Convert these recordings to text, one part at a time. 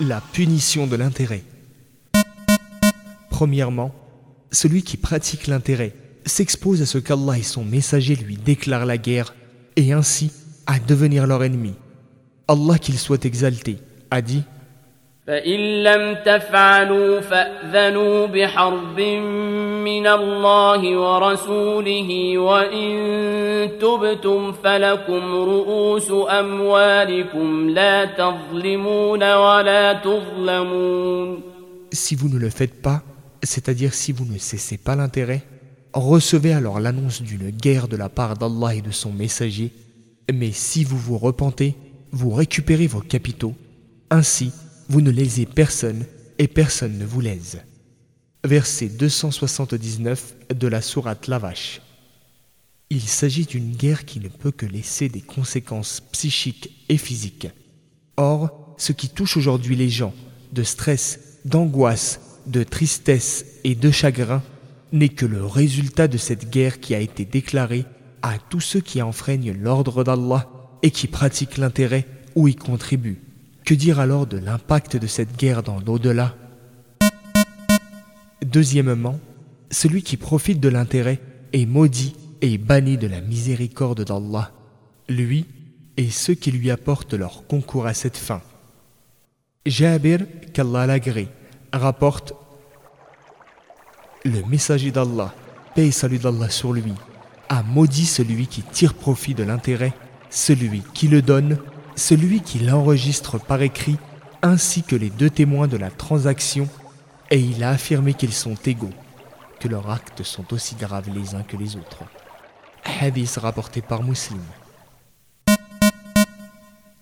La punition de l'intérêt. Premièrement, celui qui pratique l'intérêt s'expose à ce qu'Allah et son messager lui déclarent la guerre et ainsi à devenir leur ennemi. Allah qu'il soit exalté a dit فإن لم تفعلوا فأذنوا بحرب من الله ورسوله وإن تبتم فلكم رؤوس أموالكم لا تظلمون ولا تظلمون Si vous ne le faites pas, c'est-à-dire si vous ne cessez pas l'intérêt, recevez alors l'annonce d'une guerre de la part d'Allah et de son messager, mais si vous vous repentez, vous récupérez vos capitaux. Ainsi, vous ne lésez personne et personne ne vous lèse. Verset 279 de la sourate La Vache. Il s'agit d'une guerre qui ne peut que laisser des conséquences psychiques et physiques. Or, ce qui touche aujourd'hui les gens, de stress, d'angoisse, de tristesse et de chagrin, n'est que le résultat de cette guerre qui a été déclarée à tous ceux qui enfreignent l'ordre d'Allah et qui pratiquent l'intérêt ou y contribuent. Que dire alors de l'impact de cette guerre dans l'au-delà? Deuxièmement, celui qui profite de l'intérêt est maudit et banni de la miséricorde d'Allah, lui et ceux qui lui apportent leur concours à cette fin. Jabir, qu'Allah l'agrée, rapporte Le messager d'Allah, paix et salut d'Allah sur lui, a maudit celui qui tire profit de l'intérêt, celui qui le donne, celui qui l'enregistre par écrit, ainsi que les deux témoins de la transaction, et il a affirmé qu'ils sont égaux, que leurs actes sont aussi graves les uns que les autres. Hadith rapporté par Muslim.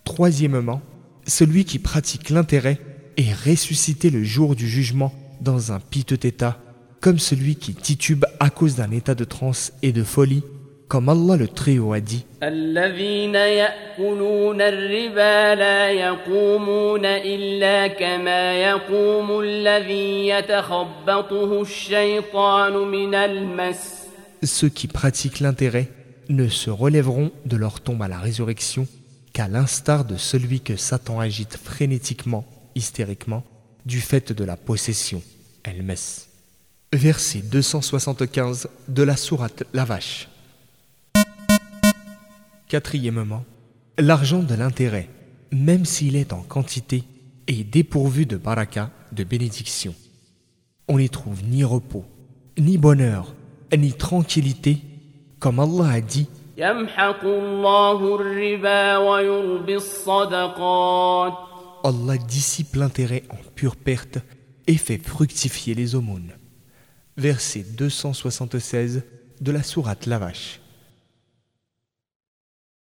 Troisièmement, celui qui pratique l'intérêt est ressuscité le jour du jugement dans un piteux état, comme celui qui titube à cause d'un état de transe et de folie, comme Allah le Très-Haut a dit. الذين يأكلون الربا لا يقومون إلا كما يقوم الذي يتخبطه الشيطان من المس Ceux qui pratiquent l'intérêt ne se relèveront de leur tombe à la résurrection qu'à l'instar de celui que Satan agite frénétiquement, hystériquement, du fait de la possession, El-Mes. Verset 275 de la sourate La Vache. Quatrièmement, l'argent de l'intérêt, même s'il est en quantité, est dépourvu de baraka, de bénédiction. On n'y trouve ni repos, ni bonheur, ni tranquillité, comme Allah a dit Allah dissipe l'intérêt en pure perte et fait fructifier les aumônes. Verset 276 de la sourate Lavache.